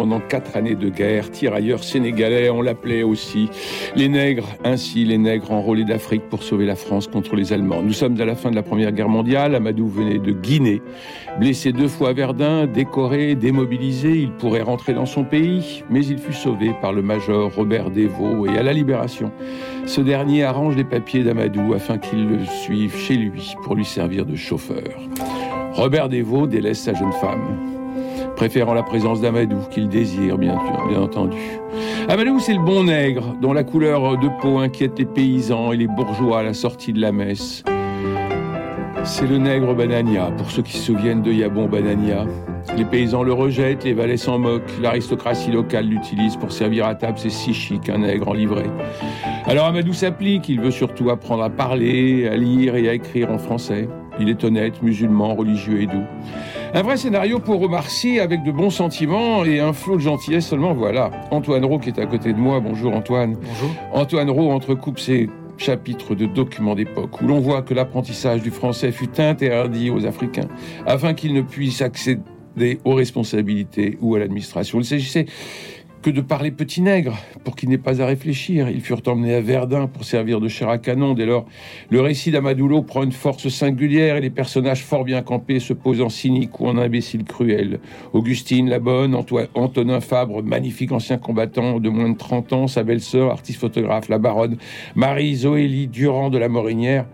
Pendant quatre années de guerre tirailleur sénégalais, on l'appelait aussi les nègres, ainsi les nègres enrôlés d'Afrique pour sauver la France contre les Allemands. Nous sommes à la fin de la Première Guerre mondiale, Amadou venait de Guinée, blessé deux fois à Verdun, décoré, démobilisé, il pourrait rentrer dans son pays, mais il fut sauvé par le major Robert Desvaux et à la Libération. Ce dernier arrange les papiers d'Amadou afin qu'il le suive chez lui pour lui servir de chauffeur. Robert Desvaux délaisse sa jeune femme préférant la présence d'Amadou, qu'il désire, bien, bien entendu. Amadou, c'est le bon nègre, dont la couleur de peau inquiète les paysans et les bourgeois à la sortie de la messe. C'est le nègre Banania, pour ceux qui se souviennent de Yabon Banania. Les paysans le rejettent, les valets s'en moquent, l'aristocratie locale l'utilise pour servir à table, c'est si chic un nègre en livrée. Alors Amadou s'applique, il veut surtout apprendre à parler, à lire et à écrire en français. Il est honnête, musulman, religieux et doux. Un vrai scénario pour Omar avec de bons sentiments et un flot de gentillesse seulement, voilà. Antoine Rowe qui est à côté de moi, bonjour Antoine. Bonjour. Antoine Rowe entrecoupe ses chapitres de documents d'époque où l'on voit que l'apprentissage du français fut interdit aux Africains afin qu'ils ne puissent accéder aux responsabilités ou à l'administration. Il s'agissait que de parler petit nègre pour qu'il n'ait pas à réfléchir. Ils furent emmenés à Verdun pour servir de chair à canon. Dès lors, le récit d'Amadoulo prend une force singulière et les personnages fort bien campés se posent en cynique ou en imbécile cruel. Augustine la bonne, Antonin Fabre, magnifique ancien combattant de moins de 30 ans, sa belle-sœur, artiste photographe, la baronne, Marie Zoélie Durand de la Morinière,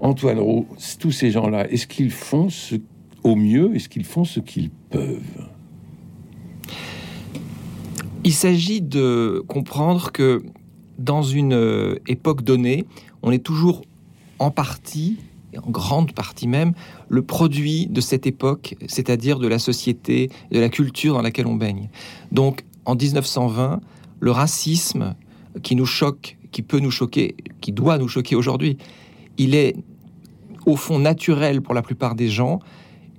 Antoine Roux, tous ces gens-là, est-ce qu'ils font au mieux, est-ce qu'ils font ce qu'ils peuvent? Il s'agit de comprendre que dans une euh, époque donnée, on est toujours en partie, et en grande partie même, le produit de cette époque, c'est-à-dire de la société, de la culture dans laquelle on baigne. Donc, en 1920, le racisme qui nous choque, qui peut nous choquer, qui doit nous choquer aujourd'hui, il est au fond naturel pour la plupart des gens,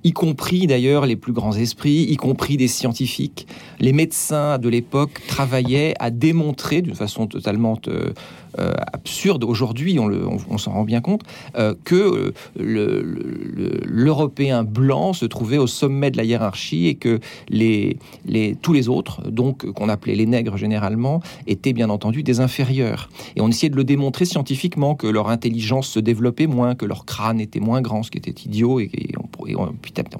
y compris d'ailleurs les plus grands esprits, y compris des scientifiques. Les médecins de l'époque travaillaient à démontrer d'une façon totalement euh, euh, absurde aujourd'hui, on, s'en rend bien compte, euh, que l'Européen blanc se trouvait au sommet de la hiérarchie et que les, tous les autres, donc qu'on appelait les nègres généralement, étaient bien entendu des inférieurs. Et on essayait de le démontrer scientifiquement, que leur intelligence se développait moins, que leur crâne était moins grand, ce qui était idiot, et, on,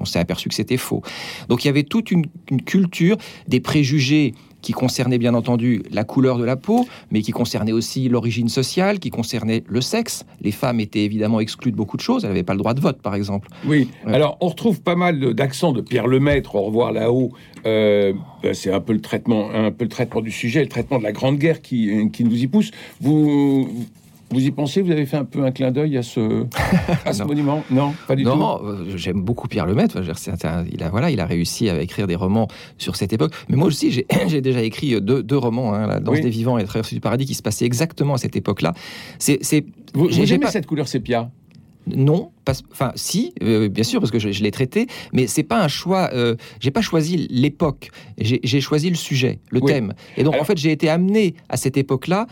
on s'est aperçu que c'était faux. Donc il y avait toute une culture des préjugés qui concernait bien entendu la couleur de la peau, mais qui concernait aussi l'origine sociale, qui concernait le sexe. Les femmes étaient évidemment exclues de beaucoup de choses. Elles n'avaient pas le droit de vote, par exemple. Oui. Alors, on retrouve pas mal d'accents de Pierre Lemaître. Au revoir là-haut. Euh, ben, c'est un peu le traitement, un peu le traitement du sujet, le traitement de la Grande Guerre qui, qui nous y pousse. Vous, vous y pensez? Vous avez fait un peu un clin d'œil à ce, à ce monument? Non, pas du tout. Non, euh, j'aime beaucoup Pierre Lemaitre. Il a, voilà, il a réussi à écrire des romans sur cette époque. Mais moi aussi, j'ai déjà écrit deux, deux romans, hein, La Danse des Vivants et Le Traversée du Paradis, qui se passaient exactement à cette époque-là. C'est, vous, vous aimez pas... cette couleur sépia non, enfin si, euh, bien sûr parce que je, l'ai traité, mais c'est pas un choix. Euh, j'ai pas choisi l'époque, j'ai choisi le sujet, le thème. Et donc en fait j'ai été amené à cette époque-là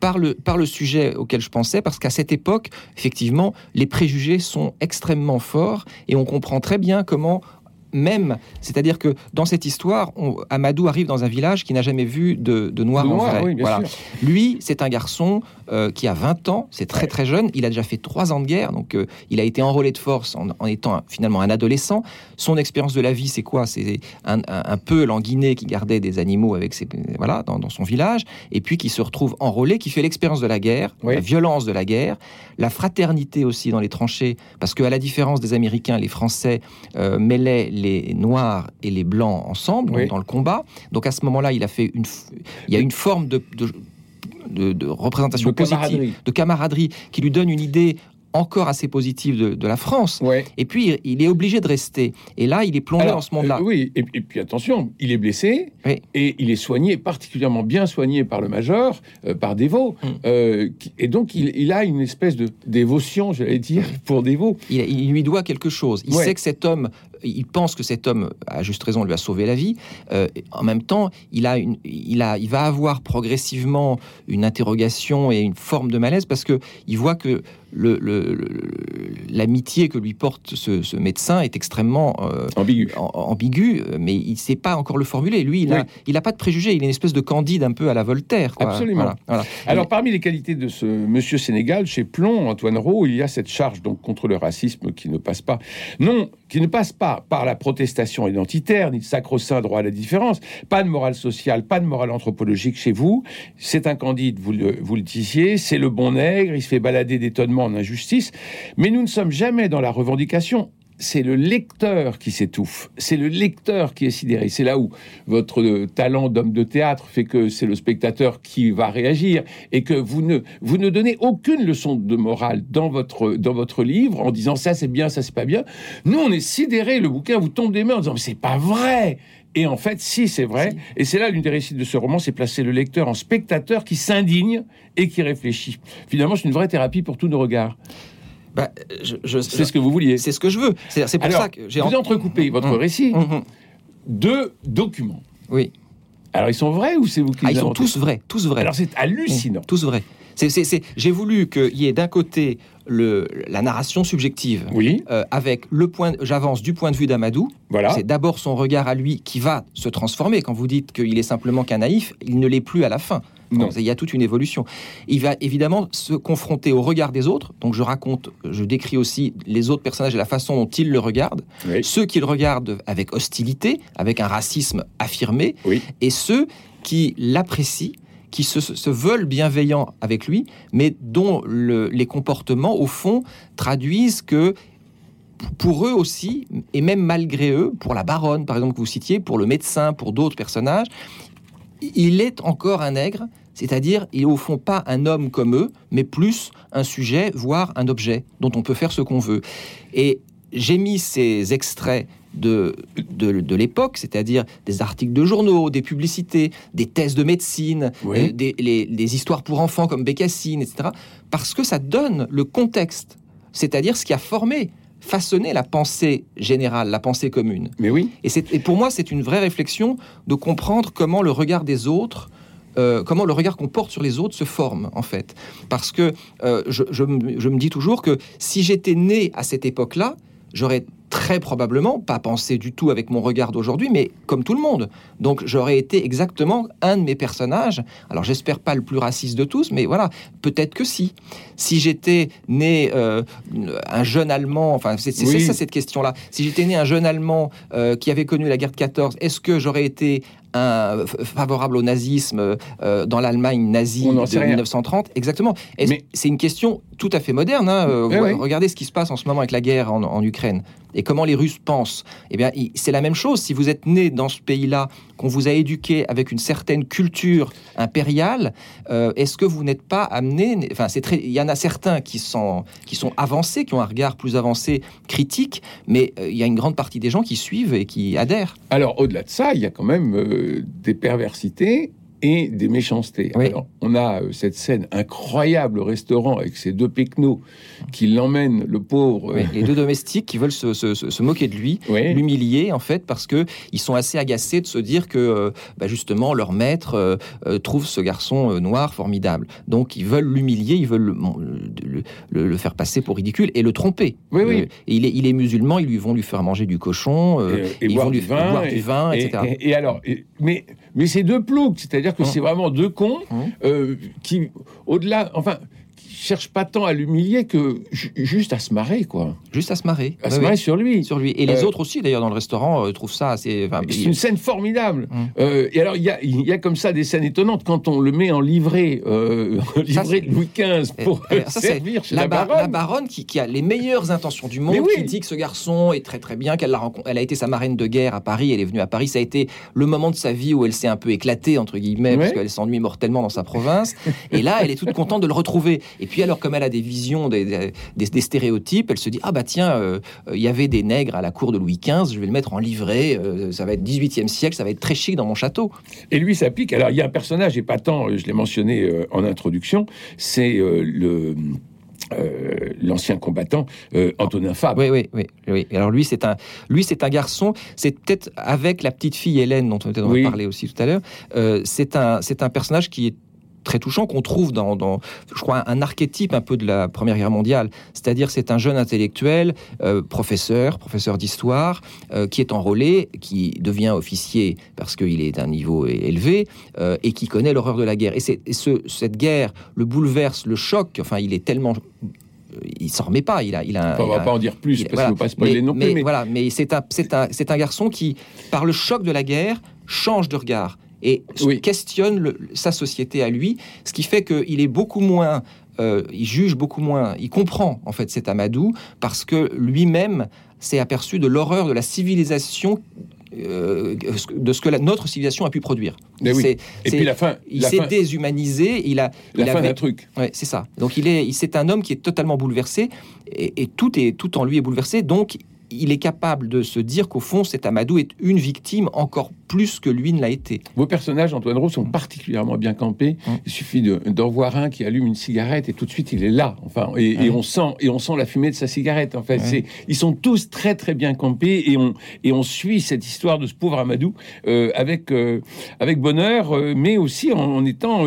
par le, par le sujet auquel je pensais, parce qu'à cette époque, effectivement, les préjugés sont extrêmement forts et on comprend très bien comment même, c'est-à-dire que dans cette histoire, Amadou arrive dans un village qui n'a jamais vu de, noir en vrai. voilà. Lui, c'est un garçon euh, qui a 20 ans, c'est très très jeune, il a déjà fait 3 ans de guerre, donc euh, il a été enrôlé de force en, étant finalement un adolescent. Son expérience de la vie, c'est quoi? C'est un, peu l'anguiné qui gardait des animaux avec ses, voilà, dans, son village, et puis qui se retrouve enrôlé, qui fait l'expérience de la guerre, la violence de la guerre, la fraternité aussi dans les tranchées, parce qu'à la différence des Américains, les Français euh, mêlaient les noirs et les blancs ensemble dans le combat. Donc à ce moment-là, il a fait une, il y a une forme de, de, représentation positive, de camaraderie, qui lui donne une idée encore assez positive de, la France. Ouais. Et puis, il est obligé de rester. Et là, il est plongé dans ce monde-là. Euh, oui, et, puis attention, il est blessé Oui. et il est soigné, particulièrement bien soigné par le major, euh, par Dévaux. Mm. Euh, et donc, il, il a une espèce de dévotion, j'allais dire, pour Dévaux. Il, il lui doit quelque chose. Il Ouais. sait que cet homme, il pense que cet homme, à juste raison, lui a sauvé la vie. Euh, en même temps, il, a une, il, a, il va avoir progressivement une interrogation et une forme de malaise parce que il voit que le- le- le- l'amitié que lui porte ce, ce médecin est extrêmement euh, Ambigu. am- ambigu, mais il ne sait pas encore le formuler. Lui, il n'a Oui. pas de préjugés. Il est une espèce de candide un peu à la Voltaire. quoi. Absolument. Voilà, voilà. Alors, parmi les qualités de ce monsieur Sénégal, chez Plomb, Antoine Rowe, il y a cette charge donc contre le racisme qui ne passe pas, non, qui ne passe pas par la protestation identitaire, ni le sacro-saint droit à la différence, pas de morale sociale, pas de morale anthropologique chez vous. C'est un candide, vous le, vous le disiez, c'est le bon nègre, il se fait balader d'étonnement en injustice, mais nous ne sommes jamais dans la revendication. C'est le lecteur qui s'étouffe, c'est le lecteur qui est sidéré. C'est là où votre euh, talent d'homme de théâtre fait que c'est le spectateur qui va réagir et que vous ne, vous ne donnez aucune leçon de morale dans votre, dans votre livre en disant ça c'est bien, ça c'est pas bien. Nous, on est sidéré, le bouquin vous tombe des mains en disant mais c'est pas vrai. Et en fait, si, c'est vrai. Si. Et c'est là l'une des réussites de ce roman, c'est placer le lecteur en spectateur qui s'indigne et qui réfléchit. Finalement, c'est une vraie thérapie pour tous nos regards. Bah, C'est ce que vous vouliez. c'est ce que je veux. C'est pour Alors, ça que j'ai vous en- entrecoupez votre Hum. récit Mhm. de documents. Oui. Alors, ils sont vrais ou c'est vous qui Ah, les ils sont tous vrais, tous vrais. Alors, c'est hallucinant. Tous vrais. J'ai voulu qu'il y ait d'un côté le, la narration subjective. Oui, euh, avec le point, j'avance du point de vue d'Amadou. voilà. C'est d'abord son regard à lui qui va se transformer. Quand vous dites qu'il est simplement qu'un naïf, il ne l'est plus à la fin. Non. Donc, il y a toute une évolution. Il va évidemment se confronter au regard des autres. Donc je raconte, je décris aussi les autres personnages et la façon dont ils le regardent. Oui. Ceux qui le regardent avec hostilité, avec un racisme affirmé, Oui. et ceux qui l'apprécient, qui se, veulent bienveillants avec lui, mais dont le- les comportements, au fond, traduisent que pour eux aussi, et même malgré eux, pour la baronne, par exemple, que vous citiez, pour le médecin, pour d'autres personnages, il est encore un nègre, c'est-à-dire il est au fond pas un homme comme eux, mais plus un sujet, voire un objet dont on peut faire ce qu'on veut. Et j'ai mis ces extraits de, de, de l'époque, c'est-à-dire des articles de journaux, des publicités, des thèses de médecine, Oui. euh, des, les- histoires pour enfants comme Bécassine, etc., parce que ça donne le contexte, c'est-à-dire ce qui a formé, façonné la pensée générale, la pensée commune. Mais oui. Et, c'est- et pour moi, c'est une vraie réflexion de comprendre comment le regard des autres, euh, comment le regard qu'on porte sur les autres se forme, en fait. Parce que euh, je, je me dis toujours que si j'étais né à cette époque-là, j'aurais très probablement pas pensé du tout avec mon regard d'aujourd'hui, mais comme tout le monde. Donc j'aurais été exactement un de mes personnages. Alors j'espère pas le plus raciste de tous, mais voilà, peut-être que si. Si j'étais né euh, un jeune Allemand, enfin c'est Oui. ça cette question-là. Si j'étais né un jeune Allemand euh, qui avait connu la guerre de 14, est-ce que j'aurais été un, favorable au nazisme euh, dans l'Allemagne nazie de sait rien. 1930 Exactement. Mais- C'est une question tout à fait moderne. hein, euh, ouais. Regardez ce qui se passe en ce moment avec la guerre en, en Ukraine et comment les Russes pensent. Eh bien, c'est la même chose. Si vous êtes né dans ce pays-là, qu'on vous a éduqué avec une certaine culture impériale, euh, est-ce que vous n'êtes pas amené Enfin, c'est très. Il y en a certains qui sont qui sont avancés, qui ont un regard plus avancé, critique, mais euh, il y a une grande partie des gens qui suivent et qui adhèrent. Alors, au-delà de ça, il y a quand même euh, des perversités et des méchancetés. Oui. Alors, on a euh, cette scène incroyable au restaurant avec ces deux pecnos qui l'emmènent, le pauvre. Oui, les deux domestiques qui veulent se, se- se- se moquer de lui, Oui. l'humilier en fait parce que ils sont assez agacés de se dire que euh, bah, justement leur maître euh, euh, trouve ce garçon euh, noir formidable. Donc ils veulent l'humilier, ils veulent le, le- le- le faire passer pour ridicule et le tromper. Oui, oui. Euh, et il, est, il est musulman, ils lui vont lui faire manger du cochon, euh, Et, et ils boire vont du lui vin, boire et, du vin, et- etc. et- et alors, et- mais mais c'est deux ploucs, c'est-à-dire que Hum. c'est vraiment deux cons Hum. euh, qui, au-delà, enfin, qui cherchent pas tant à l'humilier que ju- juste à se marrer, quoi, Juste à se marrer. à se marrer sur lui. sur lui. Et les Euh, autres aussi d'ailleurs dans le restaurant euh, trouvent ça assez. enfin, C'est une scène formidable. Hum. Euh, et alors, il y a, y a comme ça des scènes étonnantes quand on le met en c'est- de Louis XV pour ça, servir chez la, la, ba- baronne. la baronne qui, qui a les meilleures intentions du monde, oui. qui dit que ce garçon est très très bien, qu'elle l'a elle a été sa marraine de guerre à Paris, elle est venue à Paris, ça a été le moment de sa vie où elle s'est un peu éclatée entre guillemets parce qu'elle s'ennuie mortellement dans sa province. Et là, elle est toute contente de le retrouver. Et puis alors, comme elle a des visions, des, des, stéréotypes, elle se dit ah bah tiens, euh, il y avait des nègres à la cour de Louis XV, je vais le mettre en livret, euh, ça va être 18e siècle, ça va être très chic dans mon château. Et lui s'applique. Alors il y a un personnage épatant, je l'ai mentionné en introduction, c'est le euh, l'ancien combattant euh, Antonin Fabre. Oui, oui, oui, Alors lui, c'est un, lui, c'est un garçon. C'est peut-être avec la petite fille Hélène dont on, a parlé aussi tout à l'heure. Euh, c'est un, c'est un personnage qui est très touchant qu'on trouve dans, je crois, un archétype un peu de la Première Guerre mondiale. C'est-à-dire, c'est un jeune intellectuel, euh, professeur, professeur d'histoire, euh, qui est enrôlé, qui devient officier parce qu'il est d'un niveau élevé euh, et qui connaît l'horreur de la guerre. Et, et ce, cette guerre le bouleverse, le choc. Enfin, il est tellement il s'en remet pas. Il a, il a. On va pas en dire plus parce qu'il ne pas spoiler non plus. Mais, voilà, mais c'est un, c'est un, c'est un garçon qui, par le choc de la guerre, change de regard et questionne sa société à lui, ce qui fait qu'il est beaucoup moins, euh, il juge beaucoup moins, il comprend en fait cet Amadou parce que lui-même s'est aperçu de l'horreur de la civilisation euh, de ce que notre civilisation a pu produire. Et puis la fin, il s'est déshumanisé. Il a la fin d'un truc. Ouais, c'est ça. Donc il est, c'est un homme qui est totalement bouleversé et, et, tout est tout en lui est bouleversé. Donc il est capable de se dire qu'au fond, cet Amadou est une victime encore plus que lui ne l'a été. Vos personnages, Antoine Rose, sont particulièrement bien campés. Mm. Il suffit d'en voir un qui allume une cigarette et tout de suite il est là. Enfin, et, on sent et on sent la fumée de sa cigarette. En fait, c'est ils sont tous très très bien campés et on et on suit cette histoire de ce pauvre Amadou euh, avec euh, avec bonheur, euh, mais aussi en, étant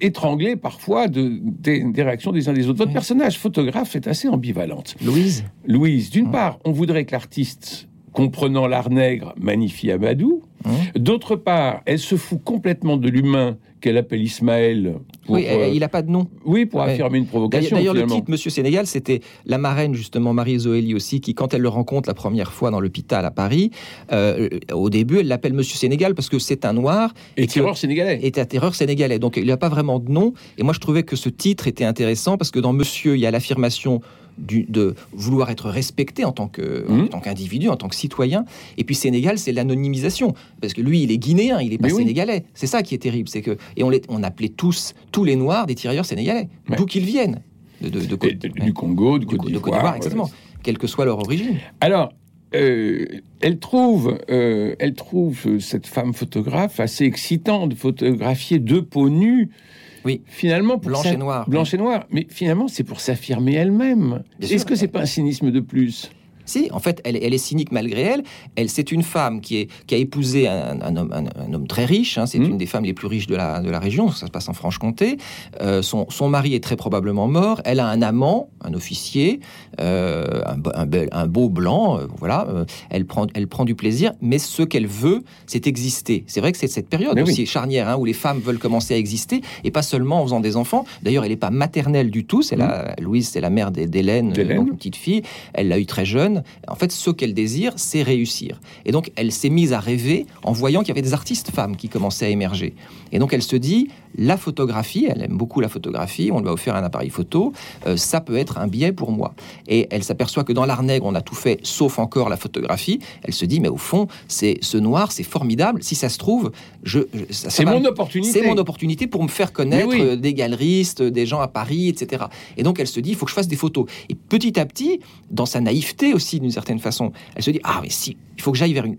étranglé parfois de, des, réactions des uns des autres. Votre personnage photographe est assez ambivalente. Louise? Louise, d'une part on voudrait que l'artiste, comprenant l'art nègre, magnifie Amadou. Hein D'autre part, elle se fout complètement de l'humain qu'elle appelle Ismaël. oui, euh, il n'a pas de nom. Oui, pour affirmer une provocation. D'ailleurs, le titre Monsieur Sénégal, c'était la marraine, justement, Marie Zoélie aussi, qui, quand elle le rencontre la première fois dans l'hôpital à Paris, euh, au début, elle l'appelle Monsieur Sénégal parce que c'est un noir. Et, terreur sénégalais. Et un terreur sénégalais. Donc, il n'a pas vraiment de nom. Et moi, je trouvais que ce titre était intéressant parce que dans Monsieur, il y a l'affirmation de vouloir être respecté en tant que mmh. tant qu'individu, en tant que citoyen. Et puis Sénégal, c'est l'anonymisation, parce que lui, il est guinéen, il est pas sénégalais. C'est ça qui est terrible, c'est que et on, les, on appelait tous tous les Noirs des tirailleurs sénégalais, d'où qu'ils viennent, de, du Congo, du Côte d'Ivoire, exactement, quelle que soit leur origine. Alors. Euh, elle trouve, euh, elle trouve euh, cette femme photographe assez excitante de photographier deux peaux nues oui. Finalement, blanche et noire. Blanche et noire. Mais finalement, c'est pour s'affirmer elle-même. Est-ce que c'est pas un cynisme de plus? Si, en fait, elle, est cynique malgré elle. Elle, c'est une femme qui, est, qui a épousé un, homme, un, homme, très riche. Hein. c'est mmh. une des femmes les plus riches de la, de la région. Ça se passe en Franche-Comté. Euh, son, son, mari est très probablement mort. Elle a un amant, un officier, euh, un, un, beau blanc. Euh, voilà. elle prend, elle prend du plaisir. Mais ce qu'elle veut, c'est exister. C'est vrai que c'est cette période aussi charnière hein, où les femmes veulent commencer à exister et pas seulement en faisant des enfants. D'ailleurs, elle n'est pas maternelle du tout. C'est la mmh. Louise, c'est la mère d'Hélène, une petite fille. Elle l'a eu très jeune. En fait, ce qu'elle désire, c'est réussir. Et donc, elle s'est mise à rêver en voyant qu'il y avait des artistes femmes qui commençaient à émerger. Et donc, elle se dit, la photographie, elle aime beaucoup la photographie, on lui a offert un appareil photo, euh, ça peut être un biais pour moi. Et elle s'aperçoit que dans l'art nègre, on a tout fait, sauf encore la photographie. Elle se dit, mais au fond, c'est ce noir, c'est formidable. Si ça se trouve, je, c'est mon opportunité. C'est mon opportunité pour me faire connaître des galeristes, des gens à Paris, etc. Et donc, elle se dit, il faut que je fasse des photos. Et petit à petit, dans sa naïveté aussi, d'une certaine façon, elle se dit, ah, mais si, il faut que j'aille vers une...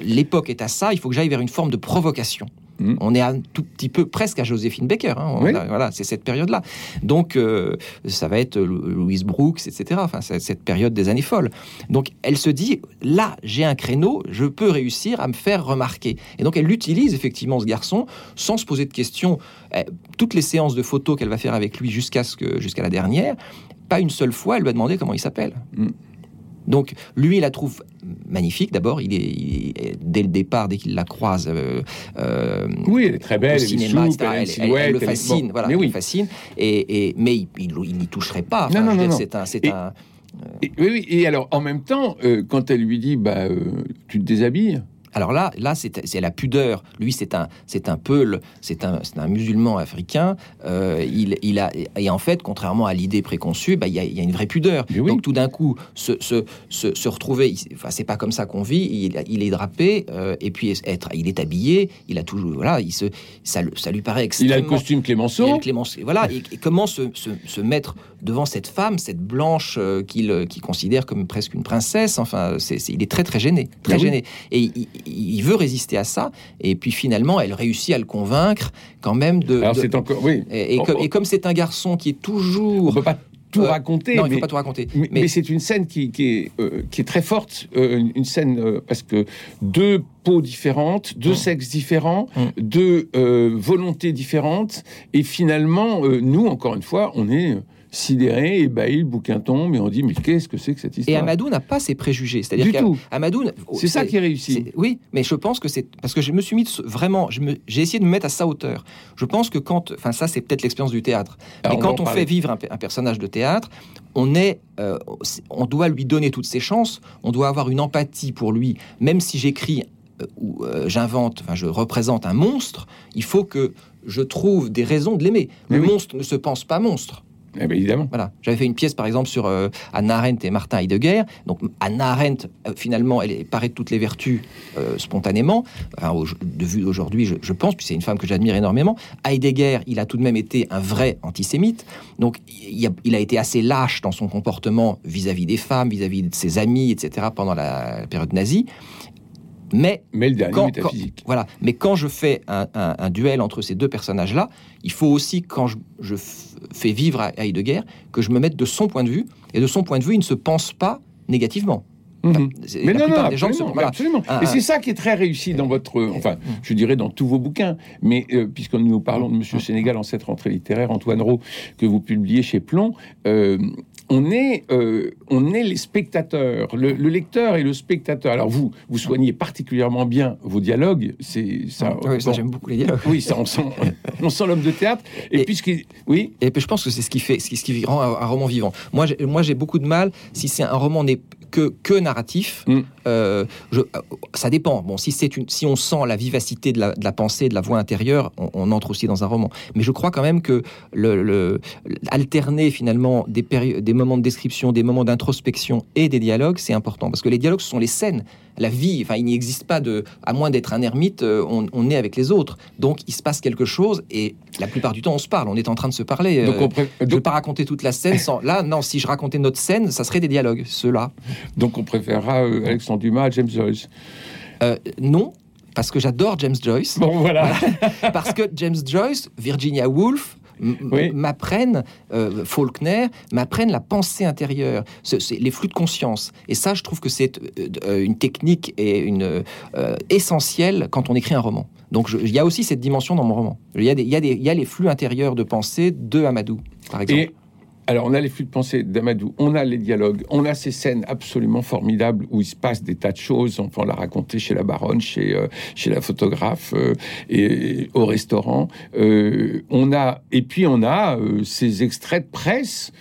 L'époque est à ça, il faut que j'aille vers une forme de provocation. Mm. On est un tout petit peu presque à Joséphine Baker. Hein. voilà, c'est cette période-là. Donc, euh, ça va être Louise Brooks, etc. Enfin, cette période des années folles. Donc, elle se dit là, j'ai un créneau, je peux réussir à me faire remarquer. Et donc, elle utilise effectivement ce garçon sans se poser de questions. Eh, toutes les séances de photos qu'elle va faire avec lui jusqu'à ce que jusqu'à la dernière, pas une seule fois, elle lui a demandé comment il s'appelle. Mm. Donc lui, il la trouve magnifique. D'abord, il est, dès le départ, dès qu'il la croise, euh, euh, oui, elle est très belle, au cinéma, elle, elle, le fascine, voilà, mais oui. fascine. Et, mais il n'y toucherait pas. non, non, non, C'est un, c'est un. Et, oui, et alors en même temps, euh, quand elle lui dit, bah, tu te déshabilles. Alors là, là, c'est la pudeur. Lui, c'est un, c'est un peul, c'est un, un, musulman africain. Euh, il, il, a, et en fait, contrairement à l'idée préconçue, bah, il, y a, il y, a, une vraie pudeur. Donc tout d'un coup, se, se, se, se retrouver, enfin, c'est pas comme ça qu'on vit. Il, il, est drapé euh, et puis être, il est habillé. Il a toujours, voilà, il se, ça, ça lui paraît extrêmement. Il a le costume Clémenceau. Il Clémenceau voilà. Et, comment se, se, mettre devant cette femme, cette blanche euh, qu'il, considère comme presque une princesse? Enfin, c'est, il est très très gêné, très gêné. Et il, il, veut résister à ça. Et puis finalement, elle réussit à le convaincre quand même de. Alors c'est encore oui. Et, et, comme c'est un garçon qui est toujours. On peut pas tout euh, raconter. Non, il faut pas tout raconter. Mais, mais c'est une scène qui, qui est, euh, qui est très forte, euh, une scène parce que deux peaux différentes, deux mmh. sexes différents, mmh. deux volontés différentes, et finalement, nous, encore une fois, on est sidéré, ébahi, le bouquin tombe, et on dit mais qu'est-ce que c'est que cette histoire? Et Amadou n'a pas ses préjugés, c'est-à-dire qu'Amadou, c'est ça qui est réussi. oui, mais je pense que c'est parce que je me suis mis vraiment, j'ai essayé de me mettre à sa hauteur. Je pense que quand, enfin ça c'est peut-être l'expérience du théâtre, mais quand on, fait vivre un, personnage de théâtre, on est, euh, on doit lui donner toutes ses chances, on doit avoir une empathie pour lui, même si j'écris euh, ou euh, j'invente, enfin je représente un monstre, il faut que je trouve des raisons de l'aimer. Le monstre ne se pense pas monstre. Eh ben, évidemment. Voilà. J'avais fait une pièce, par exemple, sur euh, Anna Arendt et Martin Heidegger. Donc, Anna Arendt, euh, finalement, elle paraît de toutes les vertus euh, spontanément. de vue d'aujourd'hui, je, pense, puis c'est une femme que j'admire énormément. Heidegger, il a tout de même été un vrai antisémite. Donc, il a, il a été assez lâche dans son comportement vis-à-vis des femmes, vis-à-vis de ses amis, etc., pendant la période nazie. Mais, mais le dernier quand, métaphysique. voilà. Mais quand je fais un, duel entre ces deux personnages-là, il faut aussi, quand je, fais vivre à Heidegger, que je me mette de son point de vue. Et de son point de vue, il ne se pense pas négativement. Mhm. mais non, non, absolument. Ah, et c'est ça qui est très réussi dans votre, enfin, je dirais dans tous vos bouquins. Mais euh, puisque nous parlons de Monsieur Sénégal en cette rentrée littéraire, Antoine Rowe, que vous publiez chez Plomb, euh, on est, euh, on est les spectateurs, le, lecteur et le spectateur. Alors vous, vous soignez particulièrement bien vos dialogues. C'est ça. Oui, ça j'aime beaucoup les dialogues. Oui, ça on sent, on sent l'homme de théâtre. Et, puisqu'il, oui. Et puis je pense que c'est ce qui fait, ce qui, ce qui rend un, roman vivant. Moi, moi, j'ai beaucoup de mal si c'est un roman n'est que, que narratif. Mm. Euh, euh, ça dépend. Bon, si on sent la vivacité de la, de la pensée, de la voix intérieure, on, entre aussi dans un roman. Mais je crois quand même que le, le alterner finalement des, des moments de description, des moments d'introspection et des dialogues, c'est important parce que les dialogues ce sont les scènes. La vie, enfin, il n'existe pas de, à moins d'être un ermite, euh, on, est avec les autres. Donc, il se passe quelque chose et la plupart du temps, on se parle. On est en train de se parler. Donc, Je ne veux pas raconter toute la scène sans. Là, non, si je racontais notre scène, ça serait des dialogues, ceux-là. Donc, on préférera Alexandre Dumas à James Joyce euh, Non, parce que j'adore James Joyce. Bon, voilà. parce que James Joyce, Virginia Woolf, m'apprennent, euh, Faulkner, m'apprennent la pensée intérieure, les flux de conscience. Et ça, je trouve que c'est euh, une technique et une essentielle quand on écrit un roman. Donc il y a aussi cette dimension dans mon roman. Il y, y y a les flux intérieurs de pensée de Amadou, par exemple. Alors, on a les flux de pensée d'Amadou, on a les dialogues, on a ces scènes absolument formidables où il se passe des tas de choses. On peut la raconter chez la baronne, chez, euh, chez la photographe euh, et, au restaurant. Euh, on a, et puis, on a ces extraits de presse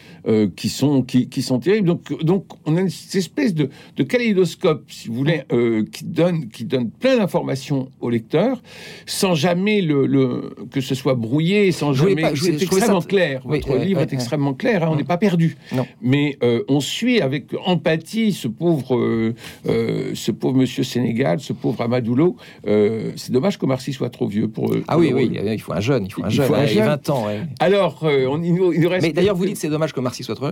qui, sont, qui, qui, sont terribles. Donc, donc, on a une espèce de, de kaléidoscope, si vous voulez, qui, donne, qui donne plein d'informations au lecteur sans jamais le, le, que ce soit brouillé, sans jamais. C'est extrêmement clair. Votre livre est extrêmement clair. Hein, on n'est pas perdu. Mais euh, on suit avec empathie ce pauvre, euh, euh, ce pauvre monsieur Sénégal, ce pauvre Amadoulo. c'est dommage que Marcy soit trop vieux pour. ah oui, oui, il faut un jeune, il faut un jeune, il, 20 ans. Alors, on, il, nous, reste. Mais d'ailleurs, vous dites c'est dommage que Marcy soit trop.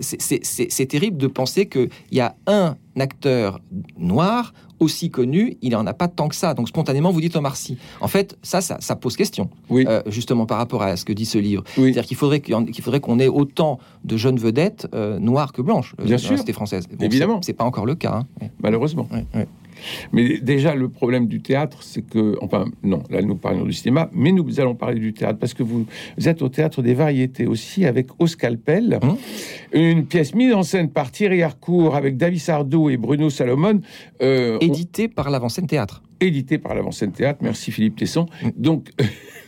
c'est terrible de penser qu'il y a un acteur noir aussi connu, il n'en a pas tant que ça. Donc spontanément, vous dites Omar Sy. En fait, ça, ça, pose question, oui. Euh, justement par rapport à ce que dit ce livre. C'est-à-dire qu'il faudrait qu'il faudrait qu'on ait autant de jeunes vedettes euh, noires que blanches. Bien sûr, c'était française. Évidemment, c'est pas encore le cas. Hein. Malheureusement. Mais déjà, le problème du théâtre, c'est que, enfin, non, là nous parlons du cinéma, mais nous allons parler du théâtre parce que vous, êtes au théâtre des variétés aussi avec Au Scalpel, hum. une pièce mise en scène par Thierry Harcourt avec David Sardou et Bruno Salomon. Euh, Édité par l'Avant-Scène Théâtre. Édité par l'Avant-Scène Théâtre, merci Philippe Tesson. Hum. Donc.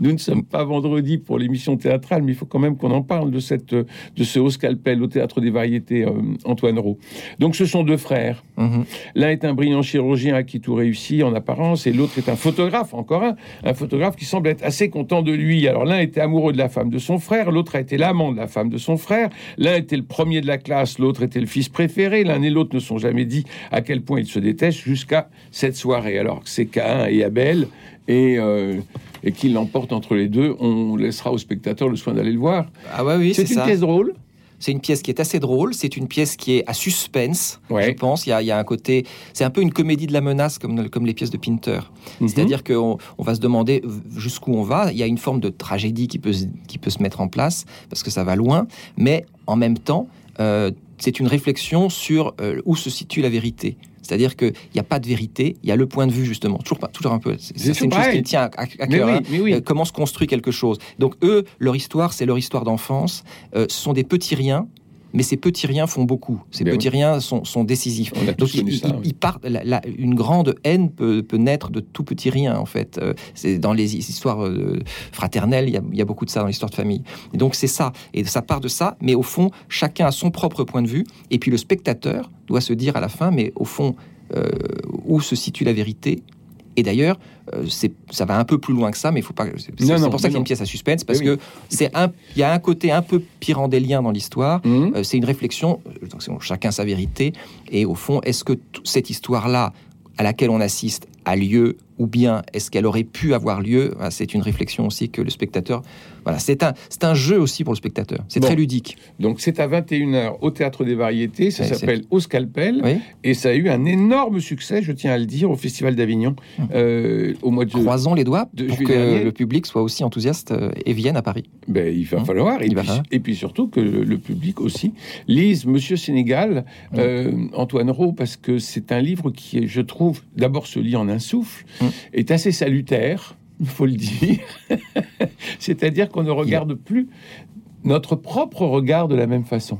nous ne sommes pas vendredi pour l'émission théâtrale, mais il faut quand même qu'on en parle de, cette, de ce haut scalpel au Théâtre des Variétés, euh, Antoine Rowe. Donc ce sont deux frères. Mhm. L'un est un brillant chirurgien à qui tout réussit en apparence, et l'autre est un photographe, encore un, un photographe qui semble être assez content de lui. Alors l'un était amoureux de la femme de son frère, l'autre a été l'amant de la femme de son frère, l'un était le premier de la classe, l'autre était le fils préféré, l'un et l'autre ne sont jamais dit à quel point ils se détestent jusqu'à cette soirée. Alors que c'est Cain et Abel, et, euh, et qu'il l'emporte entre les deux, on laissera au spectateur le soin d'aller le voir. Ah ouais, oui, c'est une pièce drôle. C'est une pièce qui est assez drôle. C'est une pièce qui est à suspense, je pense. Il y, a, un côté. C'est un peu une comédie de la menace, comme, comme les pièces de Pinter. Mhm. C'est-à-dire qu'on on va se demander jusqu'où on va. Il y a une forme de tragédie qui peut, qui peut se mettre en place, parce que ça va loin. Mais en même temps, euh, c'est une réflexion sur euh, où se situe la vérité. C'est-à-dire qu'il n'y a pas de vérité, il y a le point de vue justement. Toujours, pas, toujours un peu. C'est une chose qui tient à, cœur. Hein. Euh, comment se construit quelque chose. Donc eux, leur histoire, c'est leur histoire d'enfance. Euh, ce sont des petits riens mais ces petits riens font beaucoup. Ces ben petits riens sont, décisifs. Donc, il, une grande haine peut, naître de tout petit rien, en fait. Euh, c'est dans les histoires fraternelles, il y, a, beaucoup de ça dans l'histoire de famille. Et donc, c'est ça. Et ça part de ça, mais au fond, chacun a son propre point de vue. Et puis, le spectateur doit se dire à la fin, mais au fond, euh, où se situe la vérité et d'ailleurs, euh, ça va un peu plus loin que ça, mais il faut pas. C'est pour ça qu'il y a une pièce à suspense, parce que c'est un, il y a un côté un peu pirandélien dans l'histoire. Mhm. Euh, c'est une réflexion. chacun sa vérité. Et au fond, est-ce que cette histoire-là, à laquelle on assiste, a lieu ou bien est-ce qu'elle aurait pu avoir lieu C'est une réflexion aussi que le spectateur. Voilà, c'est un, c'est un jeu aussi pour le spectateur. C'est très ludique. Donc c'est à 21h au Théâtre des Variétés. Ça s'appelle Au Scalpel. Et ça a eu un énorme succès, je tiens à le dire, au Festival d'Avignon hum. euh, au mois de. Croisons les doigts de pour que le public soit aussi enthousiaste euh, et vienne à Paris. Ben, il va hum. falloir. Et, puis, et, puis, surtout que le, public aussi lise Monsieur Sénégal, hum. euh, Antoine Rowe, parce que c'est un livre qui, je trouve, d'abord se lit en un souffle. Mmh. est assez salutaire, il faut le dire. C'est-à-dire qu'on ne regarde plus notre propre regard de la même façon.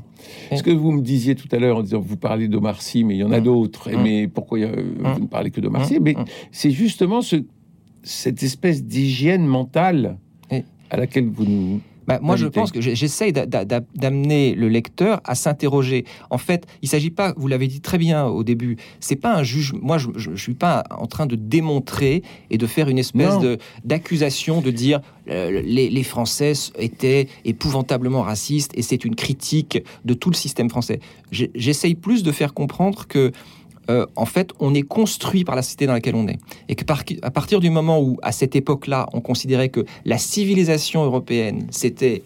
Ce que vous me disiez tout à l'heure en disant vous parlez d'Omar Sy, mais il y en a mmh. d'autres, mmh. mais pourquoi vous ne parlez que d'Omar Sy? Mais c'est justement ce, cette espèce d'hygiène mentale à laquelle vous nous bah, moi, je pense que j'essaye d'amener le lecteur à s'interroger. En fait, il s'agit pas, vous l'avez dit très bien au début, c'est pas un juge. Moi, je, je, suis pas en train de démontrer et de faire une espèce d'accusation de, dire euh, les, les, Français étaient épouvantablement racistes et c'est une critique de tout le système français. J'essaye plus de faire comprendre que euh, en fait, on est construit par la société dans laquelle on est. Et que à partir du moment où, à cette époque-là, on considérait que la civilisation européenne, c'était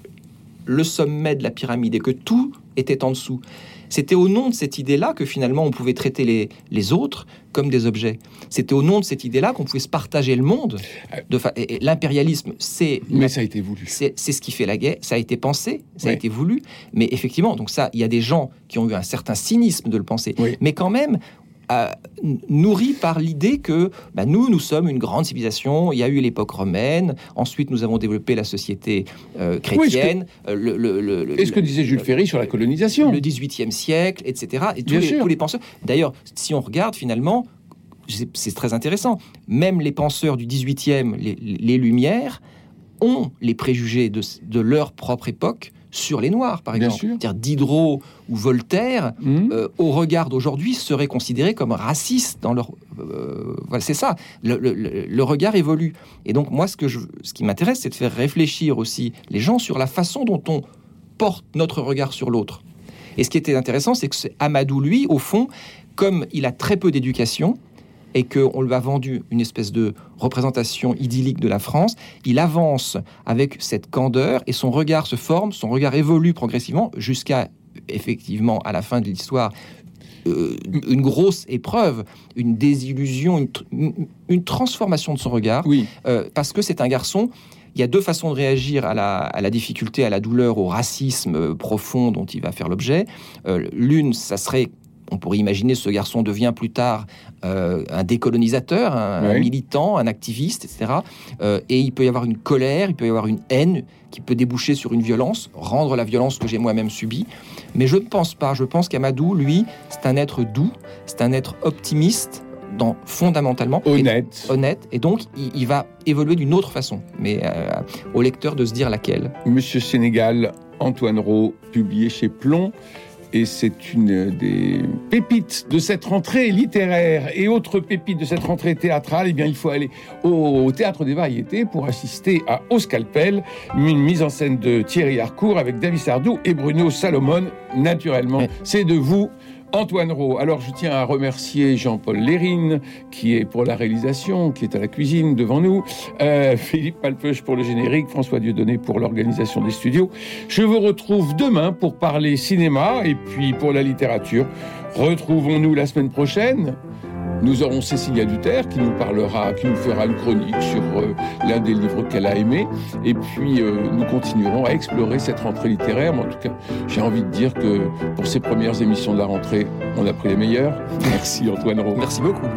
le sommet de la pyramide et que tout était en dessous, c'était au nom de cette idée-là que finalement on pouvait traiter les, les autres comme des objets. C'était au nom de cette idée-là qu'on pouvait se partager le monde. De l'impérialisme, c'est. Mais ça a été voulu. C'est ce qui fait la guerre. Ça a été pensé, ça a été voulu. Mais effectivement, donc ça, il y a des gens qui ont eu un certain cynisme de le penser. Mais quand même, nourri par l'idée que bah, nous, nous sommes une grande civilisation. Il y a eu l'époque romaine. Ensuite, nous avons développé la société euh, chrétienne. Est-ce que, euh, ce que disait Jules Ferry sur la colonisation? Le 18e siècle, etc. Et tous, les, tous les penseurs. D'ailleurs, si on regarde finalement, c'est très intéressant. Même les penseurs du 18e, les, les Lumières, ont les préjugés de, de leur propre époque sur les Noirs, par exemple. C'est-à-dire Diderot ou Voltaire, mmh. euh, au regard d'aujourd'hui, seraient considérés comme racistes dans leur. Euh, voilà, c'est ça. Le, regard évolue. Et donc, moi, ce, que je, ce qui m'intéresse, c'est de faire réfléchir aussi les gens sur la façon dont on porte notre regard sur l'autre. Et ce qui était intéressant, c'est que Amadou, lui, au fond, comme il a très peu d'éducation, et qu'on lui a vendu une espèce de représentation idyllique de la France, il avance avec cette candeur et son regard se forme, son regard évolue progressivement jusqu'à effectivement à la fin de l'histoire euh, une grosse épreuve, une désillusion, une, transformation de son regard, oui. Euh, parce que c'est un garçon il y a deux façons de réagir à la, difficulté, à la douleur, au racisme euh, profond dont il va faire l'objet. L'une, ça serait on pourrait imaginer ce garçon devient plus tard euh, un décolonisateur, un, militant, un activiste, etc. Euh, et il peut y avoir une colère, il peut y avoir une haine qui peut déboucher sur une violence, rendre la violence que j'ai moi-même subie. Mais je ne pense pas. Je pense qu'Amadou, lui, c'est un être doux, c'est un être optimiste, dans fondamentalement honnête, honnête, et donc il, va évoluer d'une autre façon. Mais au lecteur de se dire laquelle. Monsieur Sénégal, Antoine Rowe, publié chez Plomb et c'est une des pépites de cette rentrée littéraire et autre pépite de cette rentrée théâtrale. Eh bien, il faut aller au Théâtre des Variétés pour assister à Au Scalpel, une mise en scène de Thierry Harcourt avec David Sardou et Bruno Salomon. Naturellement, c'est de vous Antoine Rowe. Alors je tiens à remercier Jean-Paul Lérine qui est pour la réalisation, qui est à la cuisine devant nous, euh, Philippe Palpeuche pour le générique, François Dieudonné pour l'organisation des studios. Je vous retrouve demain pour parler cinéma et puis pour la littérature. Retrouvons-nous la semaine prochaine. Nous aurons Cécilia Duterre qui nous parlera, qui nous fera une chronique sur euh, l'un des livres qu'elle a aimé. Et puis, euh, nous continuerons à explorer cette rentrée littéraire. en tout cas, j'ai envie de dire que pour ces premières émissions de la rentrée, on a pris les meilleures. Merci Antoine Rowe. Merci beaucoup.